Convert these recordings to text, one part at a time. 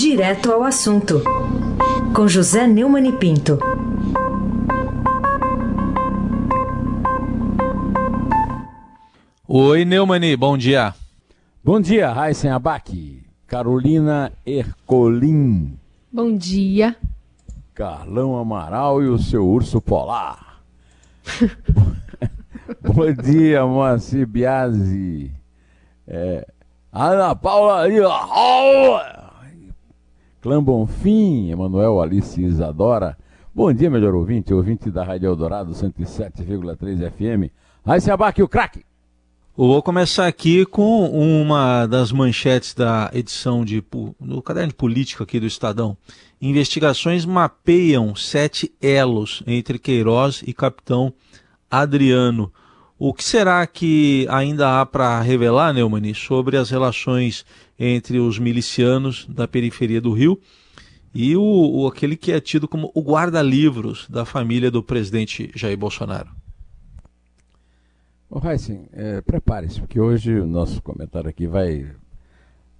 Direto ao assunto, com José Neumann e Pinto. Oi, Neumani, bom dia. Bom dia, Raíssen Abac, Carolina Ercolim. Bom dia. Carlão Amaral e o seu urso polar. bom dia, Moacir Biasi. É, Ana Paula Clã Bonfim, Emanuel Alice Isadora. Bom dia, melhor ouvinte, ouvinte da Rádio Eldorado 107,3 FM. Aí se abaque o craque. Vou começar aqui com uma das manchetes da edição de, do caderno de política aqui do Estadão. Investigações mapeiam sete elos entre Queiroz e capitão Adriano. O que será que ainda há para revelar, Neumani, sobre as relações entre os milicianos da periferia do Rio e o, o aquele que é tido como o guarda-livros da família do presidente Jair Bolsonaro? Ô, Heisen, é, prepare-se, porque hoje o nosso comentário aqui vai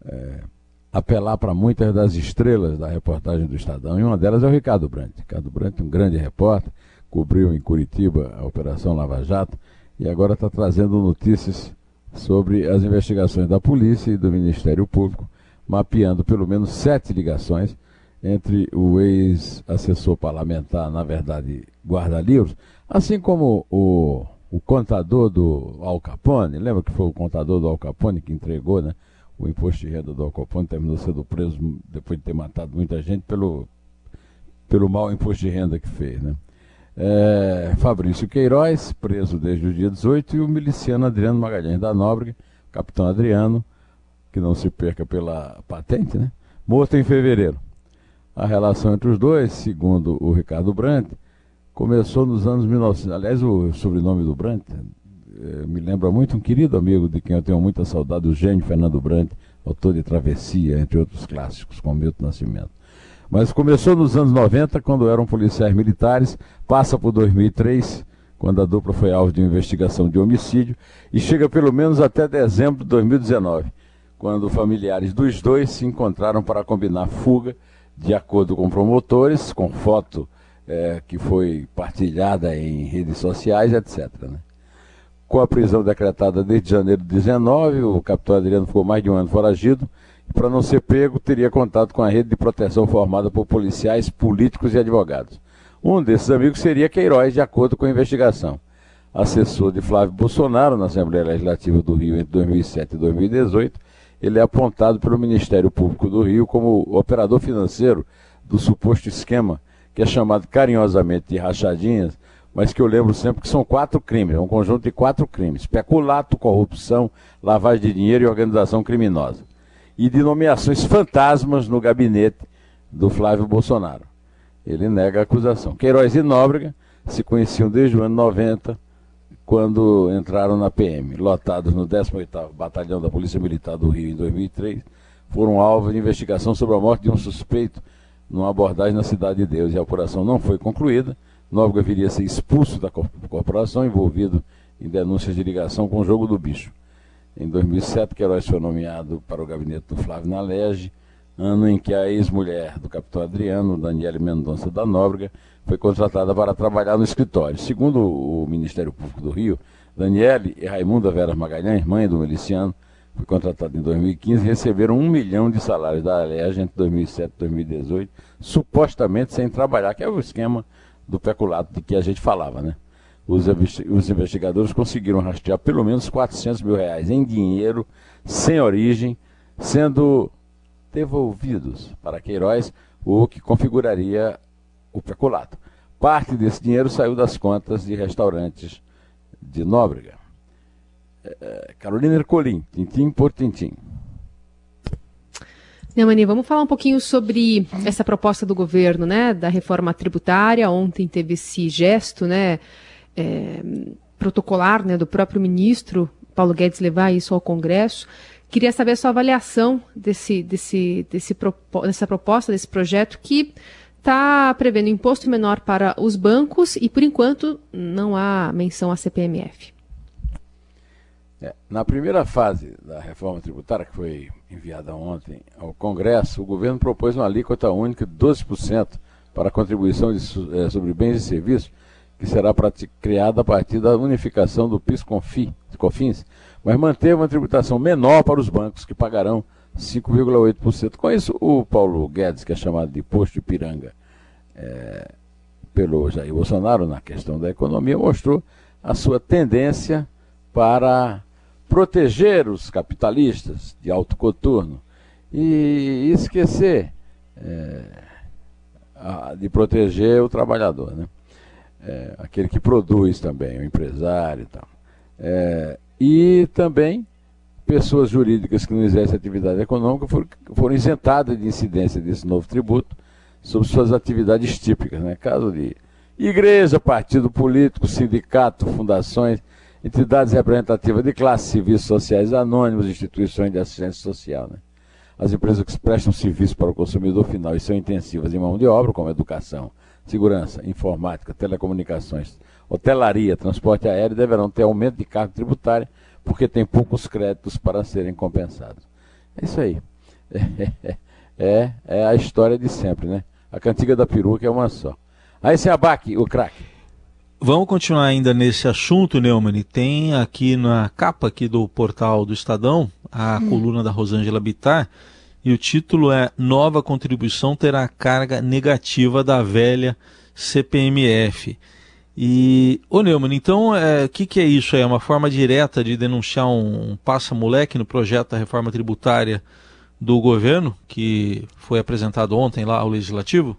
é, apelar para muitas das estrelas da reportagem do Estadão, e uma delas é o Ricardo Brandt. Ricardo Brandt, um grande repórter, cobriu em Curitiba a Operação Lava Jato e agora está trazendo notícias sobre as investigações da polícia e do Ministério Público, mapeando pelo menos sete ligações entre o ex-assessor parlamentar, na verdade, guarda-livros, assim como o o contador do Al Capone, lembra que foi o contador do Al Capone que entregou né, o imposto de renda do Al Capone, terminou sendo preso depois de ter matado muita gente pelo, pelo mau imposto de renda que fez. Né? É, Fabrício Queiroz, preso desde o dia 18, e o miliciano Adriano Magalhães da Nóbrega, capitão Adriano, que não se perca pela patente, né? morto em fevereiro. A relação entre os dois, segundo o Ricardo Brandt, começou nos anos 1900. Aliás, o sobrenome do Brandt é, me lembra muito um querido amigo de quem eu tenho muita saudade, o gênio Fernando Brandt, autor de Travessia, entre outros clássicos, com Milton Nascimento. Mas começou nos anos 90, quando eram policiais militares, passa por 2003, quando a dupla foi alvo de investigação de homicídio, e chega pelo menos até dezembro de 2019, quando familiares dos dois se encontraram para combinar fuga, de acordo com promotores, com foto é, que foi partilhada em redes sociais, etc. Né? Com a prisão decretada desde janeiro de 19, o capitão Adriano ficou mais de um ano foragido para não ser pego, teria contato com a rede de proteção formada por policiais, políticos e advogados. Um desses amigos seria Queiroz, de acordo com a investigação. Assessor de Flávio Bolsonaro na Assembleia Legislativa do Rio entre 2007 e 2018, ele é apontado pelo Ministério Público do Rio como operador financeiro do suposto esquema que é chamado carinhosamente de rachadinhas, mas que eu lembro sempre que são quatro crimes, é um conjunto de quatro crimes: peculato, corrupção, lavagem de dinheiro e organização criminosa. E de nomeações fantasmas no gabinete do Flávio Bolsonaro. Ele nega a acusação. Queiroz e Nóbrega se conheciam desde o ano 90, quando entraram na PM, lotados no 18º Batalhão da Polícia Militar do Rio em 2003, foram alvo de investigação sobre a morte de um suspeito numa abordagem na Cidade de Deus e a apuração não foi concluída. Nóbrega viria a ser expulso da corporação, envolvido em denúncias de ligação com o jogo do bicho. Em 2007, Queiroz foi nomeado para o gabinete do Flávio Nalege, ano em que a ex-mulher do capitão Adriano, Daniele Mendonça da Nóbrega, foi contratada para trabalhar no escritório. Segundo o Ministério Público do Rio, Daniele e Raimunda Vera Magalhães, mãe do miliciano, foi contratado em 2015, receberam um milhão de salários da Alerj entre 2007 e 2018, supostamente sem trabalhar, que é o esquema do peculato de que a gente falava, né? Os, investigadores conseguiram rastrear pelo menos 400 mil reais em dinheiro, sem origem, sendo devolvidos para Queiroz, o que configuraria o peculato. Parte desse dinheiro saiu das contas de restaurantes de Nóbrega. É, Carolina Ercolim, tintim por tintim. Neumani, vamos falar um pouquinho sobre essa proposta do governo, né, da reforma tributária. Ontem teve esse gesto, né, é, protocolar, né, do próprio ministro Paulo Guedes levar isso ao Congresso. Queria saber a sua avaliação desse, desse, desse, dessa proposta, desse projeto que está prevendo imposto menor para os bancos e, por enquanto, não há menção à CPMF. É, na primeira fase da reforma tributária, que foi enviada ontem ao Congresso, o governo propôs uma alíquota única de 12% para a contribuição de, é, sobre bens e serviços, que será criada a partir da unificação do PIS-COFINS, mas manteve uma tributação menor para os bancos, que pagarão 5,8%. Com isso, o Paulo Guedes, que é chamado de posto de piranga é, pelo Jair Bolsonaro na questão da economia, mostrou a sua tendência para proteger os capitalistas de alto coturno e esquecer é, a, de proteger o trabalhador, né? É, aquele que produz também, o empresário e tal. É, e também pessoas jurídicas que não exercem atividade econômica foram, foram isentadas de incidência desse novo tributo sobre suas atividades típicas, né? caso de igreja, partido político, sindicato, fundações, entidades representativas de classes civis sociais anônimos, instituições de assistência social. Né? As empresas que prestam serviço para o consumidor final e são intensivas em mão de obra, como educação, segurança, informática, telecomunicações, hotelaria, transporte aéreo, deverão ter aumento de carga tributária, porque tem poucos créditos para serem compensados. É isso aí. É, é a história de sempre, né? A cantiga da peruca é uma só. Aí se abaque, o craque. Vamos continuar ainda nesse assunto, Neumann. Tem aqui na capa aqui do portal do Estadão a hum. coluna da Rosângela Bittar e o título é Nova contribuição terá carga negativa da velha CPMF. E, ô Neumann, então o é, que, que é isso? É uma forma direta de denunciar um, um passa-moleque no projeto da reforma tributária do governo, que foi apresentado ontem lá ao Legislativo?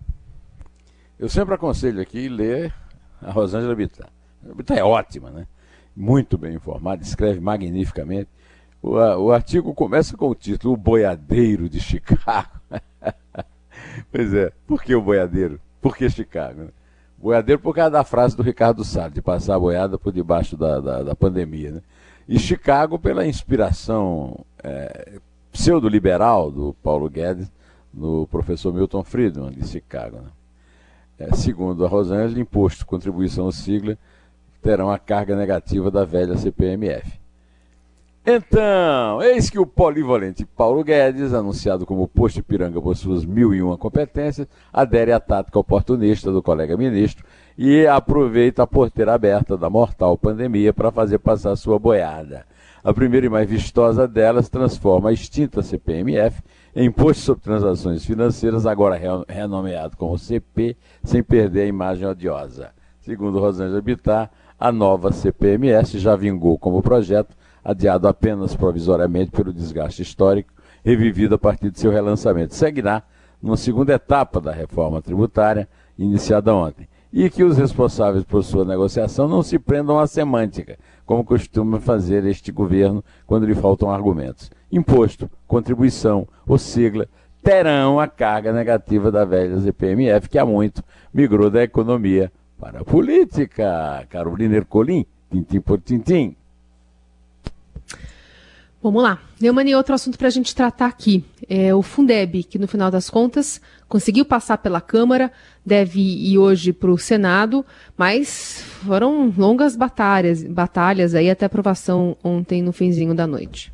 Eu sempre aconselho aqui ler a Rosângela Bittar. A Bittar é ótima, né? Muito bem informada, escreve magnificamente. O, o artigo começa com o título O Boiadeiro de Chicago. pois é, por que o boiadeiro? Por que Chicago? Né? Boiadeiro por causa da frase do Ricardo Salles, de passar a boiada por debaixo da, da, da pandemia. Né? E Chicago pela inspiração é, pseudo-liberal do Paulo Guedes no professor Milton Friedman, de Chicago. Né? É, segundo a Rosângela, imposto, contribuição ou sigla terão a carga negativa da velha CPMF. Então, eis que o polivalente Paulo Guedes, anunciado como posto Ipiranga por suas mil e uma competências, adere à tática oportunista do colega ministro e aproveita a porteira aberta da mortal pandemia para fazer passar sua boiada. A primeira e mais vistosa delas transforma a extinta CPMF em Imposto sobre Transações Financeiras, agora renomeado como CP, sem perder a imagem odiosa. Segundo Rosângela Bittar, a nova CPMS já vingou como projeto, adiado apenas provisoriamente pelo desgaste histórico, revivido a partir de seu relançamento. Seguirá numa segunda etapa da reforma tributária, iniciada ontem. E que os responsáveis por sua negociação não se prendam à semântica, como costuma fazer este governo quando lhe faltam argumentos imposto, contribuição ou sigla, terão a carga negativa da velha ZPMF, que há muito migrou da economia para a política. Carolina Ercolim, tintim por tintim. Vamos lá. Neumann, outro assunto para a gente tratar aqui. É o Fundeb, que no final das contas conseguiu passar pela Câmara, deve ir hoje para o Senado, mas foram longas batalhas, batalhas aí até aprovação ontem no finzinho da noite.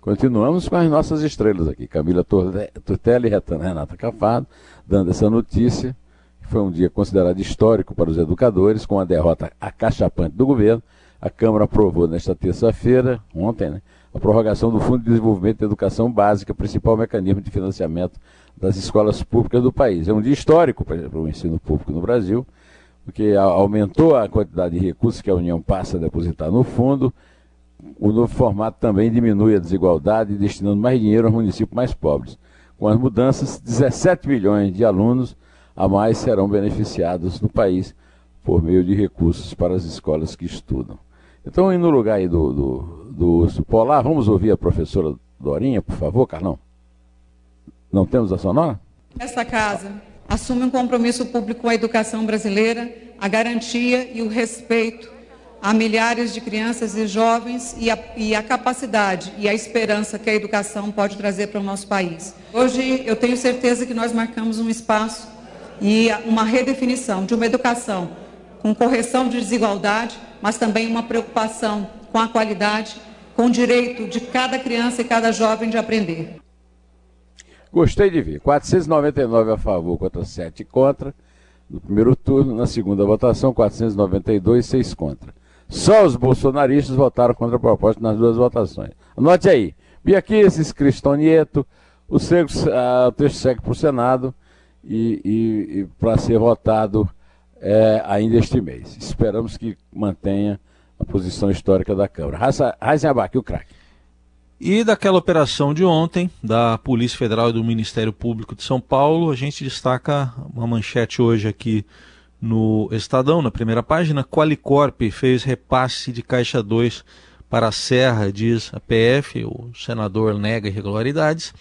Continuamos com as nossas estrelas aqui. Camila Tortelli e Renata Cafado, dando essa notícia. Foi um dia considerado histórico para os educadores, com a derrota acachapante do governo. A Câmara aprovou nesta terça-feira, ontem, né, a prorrogação do Fundo de Desenvolvimento da Educação Básica, principal mecanismo de financiamento das escolas públicas do país. É um dia histórico para o ensino público no Brasil, porque aumentou a quantidade de recursos que a União passa a depositar no fundo o novo formato também diminui a desigualdade, destinando mais dinheiro aos municípios mais pobres. Com as mudanças, 17 milhões de alunos a mais serão beneficiados no país por meio de recursos para as escolas que estudam. Então, no lugar aí do, do, do urso polar, vamos ouvir a professora Dorinha, por favor, Carlão? Não temos a sonora? Essa casa assume um compromisso público com a educação brasileira, a garantia e o respeito a milhares de crianças e jovens e a, e a, capacidade e a esperança que a educação pode trazer para o nosso país. Hoje eu tenho certeza que nós marcamos um espaço e uma redefinição de uma educação com correção de desigualdade, mas também uma preocupação com a qualidade, com o direito de cada criança e cada jovem de aprender. Gostei de ver. 499 a favor contra 7 contra. No primeiro turno, na segunda votação, 492, 6 contra. Só os bolsonaristas votaram contra a proposta nas duas votações. Anote aí. Biaquices, Cristonieto, o, o texto segue para o Senado e, e, e para ser votado é, ainda este mês. Esperamos que mantenha a posição histórica da Câmara. Heisenbach, o craque. E daquela operação de ontem, da Polícia Federal e do Ministério Público de São Paulo, a gente destaca uma manchete hoje aqui no Estadão, na primeira página. Qualicorp fez repasse de Caixa 2 para a Serra, diz a PF, o senador nega irregularidades.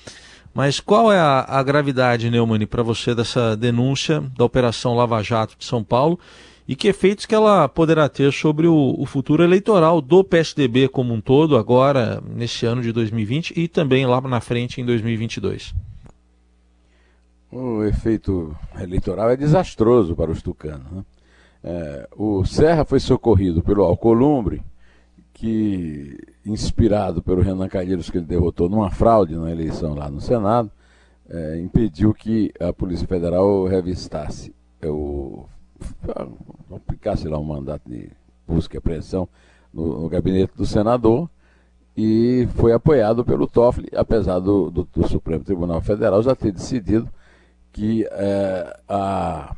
Mas qual é a, a gravidade, Neumann, para você dessa denúncia da Operação Lava Jato de São Paulo e que efeitos que ela poderá ter sobre o, o, futuro eleitoral do PSDB como um todo, agora nesse ano de 2020 e também lá na frente em 2022? O efeito eleitoral é desastroso para os tucanos. Né? É, o Serra foi socorrido pelo Alcolumbre, que, inspirado pelo Renan Calheiros, que ele derrotou numa fraude na eleição lá no Senado, é, impediu que a Polícia Federal revistasse o aplicasse lá um mandato de busca e apreensão no, no, gabinete do senador e foi apoiado pelo Toffoli, apesar do, do, do Supremo Tribunal Federal já ter decidido que é, a,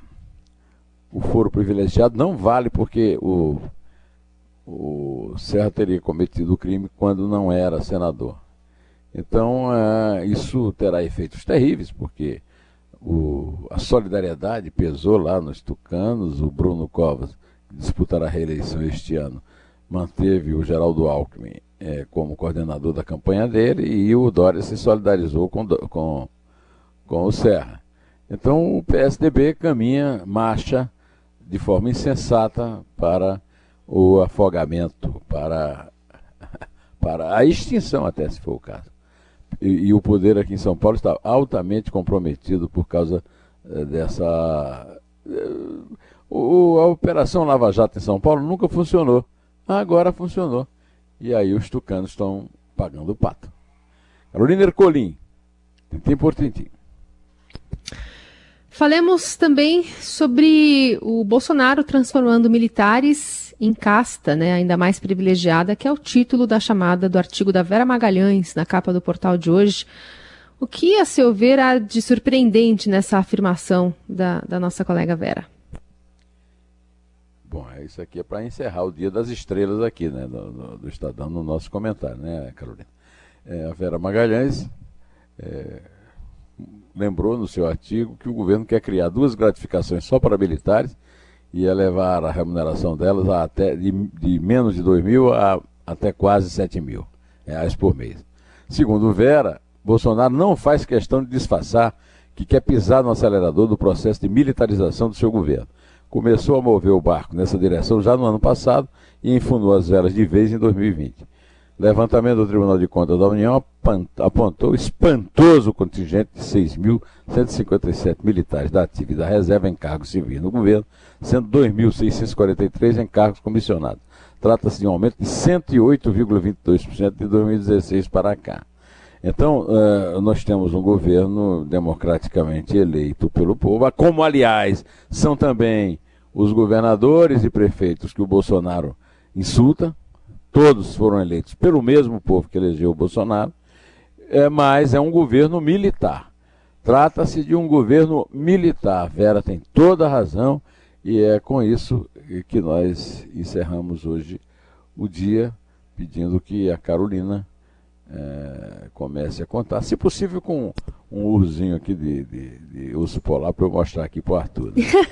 o foro privilegiado não vale porque o, o Serra teria cometido o crime quando não era senador. Então, é, isso terá efeitos terríveis, porque o, a solidariedade pesou lá nos tucanos, o Bruno Covas, que disputará a reeleição este ano, manteve o Geraldo Alckmin é, como coordenador da campanha dele e o Dória se solidarizou com, com, com o Serra. Então o PSDB caminha, marcha de forma insensata para o afogamento, para, para a extinção, até se for o caso e, e, o poder aqui em São Paulo está altamente comprometido por causa eh, dessa. Eh, o, a Operação Lava Jato em São Paulo nunca funcionou. Agora funcionou. E aí os tucanos estão pagando o pato. Carolina Ercolim, tintim por tintim. Falemos também sobre o Bolsonaro transformando militares em casta, né, ainda mais privilegiada, que é o título da chamada do artigo da Vera Magalhães, na capa do portal de hoje. O que, a seu ver, há de surpreendente nessa afirmação da, da nossa colega Vera? Bom, é isso aqui é para encerrar o Dia das Estrelas aqui, né, do, do Estadão, no nosso comentário, né, Carolina? É, a Vera Magalhães é, lembrou no seu artigo que o governo quer criar duas gratificações só para militares ia levar a remuneração delas a até de, de menos de 2 mil a até quase 7 mil reais por mês. Segundo Vera, Bolsonaro não faz questão de disfarçar que quer pisar no acelerador do processo de militarização do seu governo. Começou a mover o barco nessa direção já no ano passado e enfundou as velas de vez em 2020. Levantamento do Tribunal de Contas da União apontou espantoso contingente de 6.157 militares da ativa e da reserva em cargos civis no governo, sendo 2.643 em cargos comissionados. Trata-se de um aumento de 108,22% de 2016 para cá. Então, uh, nós temos um governo democraticamente eleito pelo povo, como, aliás, são também os governadores e prefeitos que o Bolsonaro insulta, todos foram eleitos pelo mesmo povo que elegeu o Bolsonaro, é, mas é um governo militar. Trata-se de um governo militar. Vera tem toda a razão e é com isso que nós encerramos hoje o dia, pedindo que a Carolina é, comece a contar, se possível com um ursinho aqui de, de, de urso polar para eu mostrar aqui para o Arthur. Né?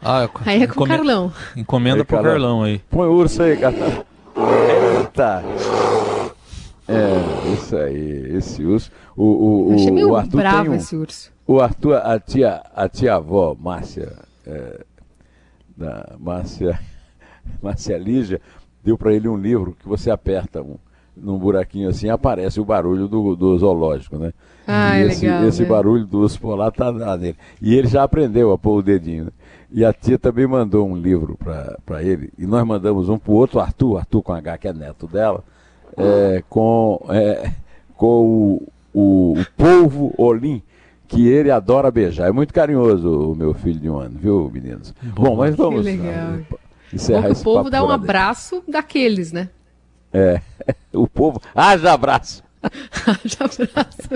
ah, aí é com o Carlão. Encomenda para o Carlão aí. Põe o urso aí, Carlão. Eita! É, isso aí, esse urso. O, o, Eu achei meio o Arthur bravo um, esse urso. O Arthur, a tia, a tia avó, Márcia, é, da Márcia, Márcia Lígia, deu para ele um livro que você aperta um, num buraquinho assim, aparece o barulho do, do zoológico, né? Ah, e é esse, legal, esse né? barulho do urso polar tá nele. E ele já aprendeu a pôr o dedinho. Né? E a tia também mandou um livro para ele. E nós mandamos um para o outro, Arthur, Arthur com H, que é neto dela, é, com, é, com o, o, o polvo Olim, que ele adora beijar. É muito carinhoso o meu filho de um ano, viu, meninos? Bom, Bom mas vamos que legal. encerrar Bom, esse O povo dá um abraço daqueles, né? É, o povo. Haja abraço! Haja abraço.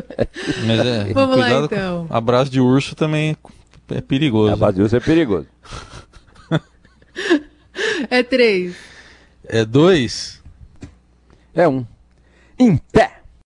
Mas é, Vamos lá então. Abraço de urso também é perigoso. De urso é perigoso. é três. É dois. É um. Em pé.